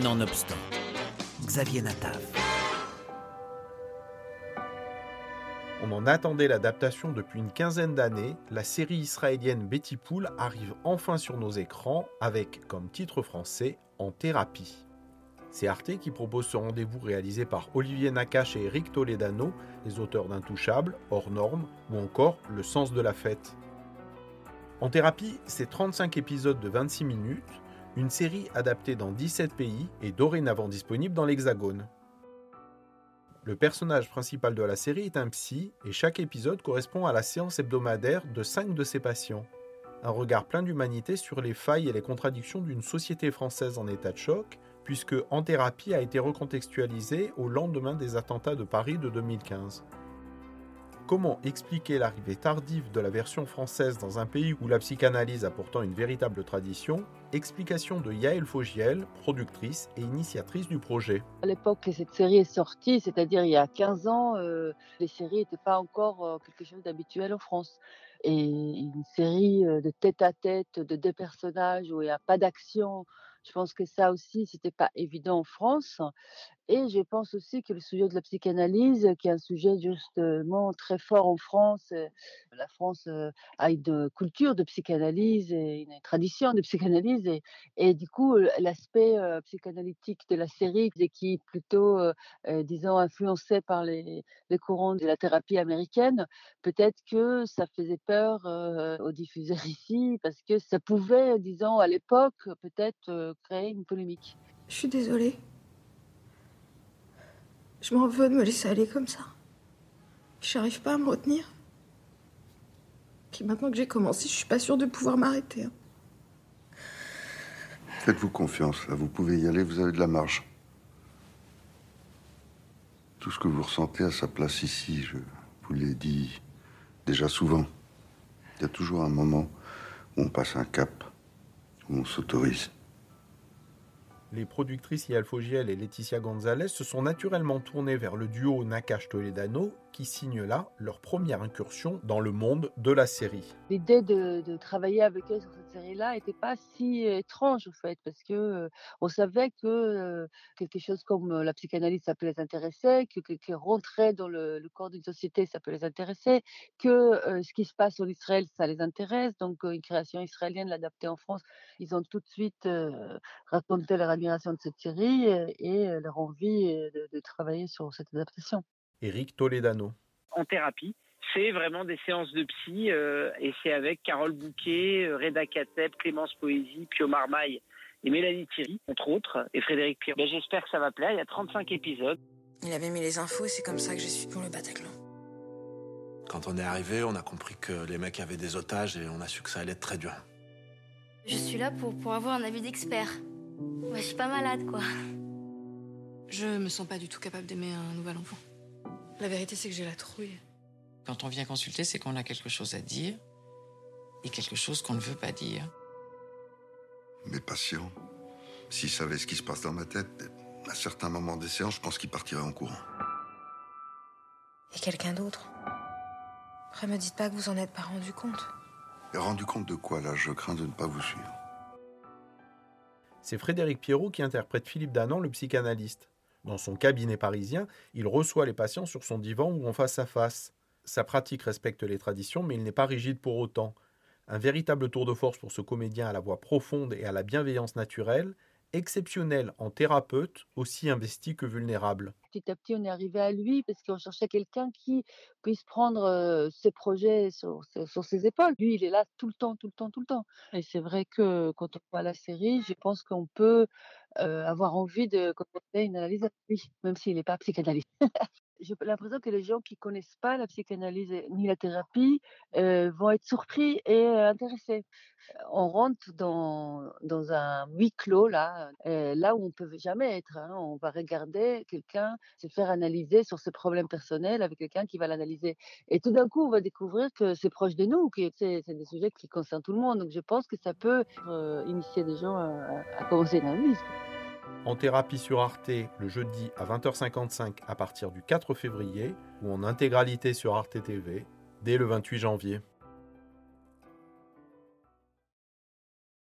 Nonobstant, Xavier Natav. On en attendait l'adaptation depuis une quinzaine d'années, la série israélienne Betty Pool arrive enfin sur nos écrans avec comme titre français En thérapie. C'est Arte qui propose ce rendez-vous réalisé par Olivier Nakache et Eric Toledano, les auteurs d'Intouchables, Hors Normes ou encore Le sens de la fête. En thérapie, c'est 35 épisodes de 26 minutes une série adaptée dans 17 pays et dorénavant disponible dans l'Hexagone. Le personnage principal de la série est un psy et chaque épisode correspond à la séance hebdomadaire de 5 de ses patients. Un regard plein d'humanité sur les failles et les contradictions d'une société française en état de choc, puisque En thérapie a été recontextualisé au lendemain des attentats de Paris de 2015. Comment expliquer l'arrivée tardive de la version française dans un pays où la psychanalyse a pourtant une véritable tradition? Explication de Yael Fogiel, productrice et initiatrice du projet. À l'époque que cette série est sortie, c'est-à-dire il y a 15 ans, euh, les séries n'étaient pas encore euh, quelque chose d'habituel en France. Et une série euh, de tête à tête de deux personnages où il n'y a pas d'action, je pense que ça aussi, c'était pas évident en France. Et je pense aussi que le sujet de la psychanalyse, qui est un sujet justement très fort en France, la France a une culture de psychanalyse et une tradition de psychanalyse. Et, du coup, l'aspect psychanalytique de la série, qui est plutôt, disons, influencé par les, courants de la thérapie américaine, peut-être que ça faisait peur aux diffuseurs ici, parce que ça pouvait, disons, à l'époque, peut-être créer une polémique. Je suis désolée. Je m'en veux de me laisser aller comme ça. J'arrive pas à me retenir. Puis maintenant que j'ai commencé, je suis pas sûre de pouvoir m'arrêter. Hein. Faites-vous confiance, là, vous pouvez y aller, vous avez de la marge. Tout ce que vous ressentez à sa place ici, je vous l'ai dit déjà souvent. Il y a toujours un moment où on passe un cap, où on s'autorise les productrices Yael Fogiel et Laetitia Gonzalez se sont naturellement tournées vers le duo Nakash Toledano qui signe là leur première incursion dans le monde de la série. L'idée de, travailler avec eux sur série-là n'était pas si étrange en fait, parce que euh, on savait que euh, quelque chose comme la psychanalyse ça peut les intéresser, que, que, rentrer dans le, corps d'une société ça peut les intéresser, que ce qui se passe en Israël ça les intéresse, donc une création israélienne l'adapter en France, ils ont tout de suite raconté leur admiration de cette série et, leur envie de, de travailler sur cette adaptation. Eric Toledano. En thérapie, c'est vraiment des séances de psy euh, et c'est avec Carole Bouquet, euh, Reda Kateb, Clémence Poésie, Pio Marmaille et Mélanie Thierry, entre autres, et Frédéric Pierre. Ben, J'espère que ça va plaire. Il y a 35 épisodes. Il avait mis les infos et c'est comme ça que je suis pour le Bataclan. Quand on est arrivé, on a compris que les mecs avaient des otages et on a su que ça allait être très dur. Je suis là pour, pour avoir un avis d'expert. Moi, je suis pas malade, quoi. Je me sens pas du tout capable d'aimer un nouvel enfant. La vérité, c'est que j'ai la trouille. Quand on vient consulter, c'est qu'on a quelque chose à dire et quelque chose qu'on ne veut pas dire. Mes patients, s'ils savaient ce qui se passe dans ma tête, à certains moments des séances, je pense qu'ils partiraient en courant. Et quelqu'un d'autre? Après, me dites pas que vous en êtes pas rendu compte. Et rendu compte de quoi, là? Je crains de ne pas vous suivre. C'est Frédéric Pierrot qui interprète Philippe Danan, le psychanalyste. Dans son cabinet parisien, il reçoit les patients sur son divan ou en face à face. Sa pratique respecte les traditions, mais il n'est pas rigide pour autant. Un véritable tour de force pour ce comédien à la voix profonde et à la bienveillance naturelle, exceptionnel en thérapeute, aussi investi que vulnérable. Petit à petit, on est arrivé à lui parce qu'on cherchait quelqu'un qui puisse prendre ses projets sur, ses épaules. Lui, il est là tout le temps, tout le temps, tout le temps. Et c'est vrai que quand on voit la série, je pense qu'on peut avoir envie de commencer une analyse avec lui, même s'il n'est pas psychanalyste. j'ai l'impression que les gens qui connaissent pas la psychanalyse ni la thérapie vont être surpris et intéressés. On rentre dans, dans un huis clos là, là où on peut jamais être. Hein. On va regarder quelqu'un se faire analyser sur ses problèmes personnels avec quelqu'un qui va l'analyser. Et tout d'un coup, on va découvrir que c'est proche de nous, que c'est, des sujets qui concernent tout le monde. Donc je pense que ça peut initier des gens à, à commencer une analyse en thérapie sur Arte le jeudi à 20h55 à partir du 4 février ou en intégralité sur Arte TV dès le 28 janvier.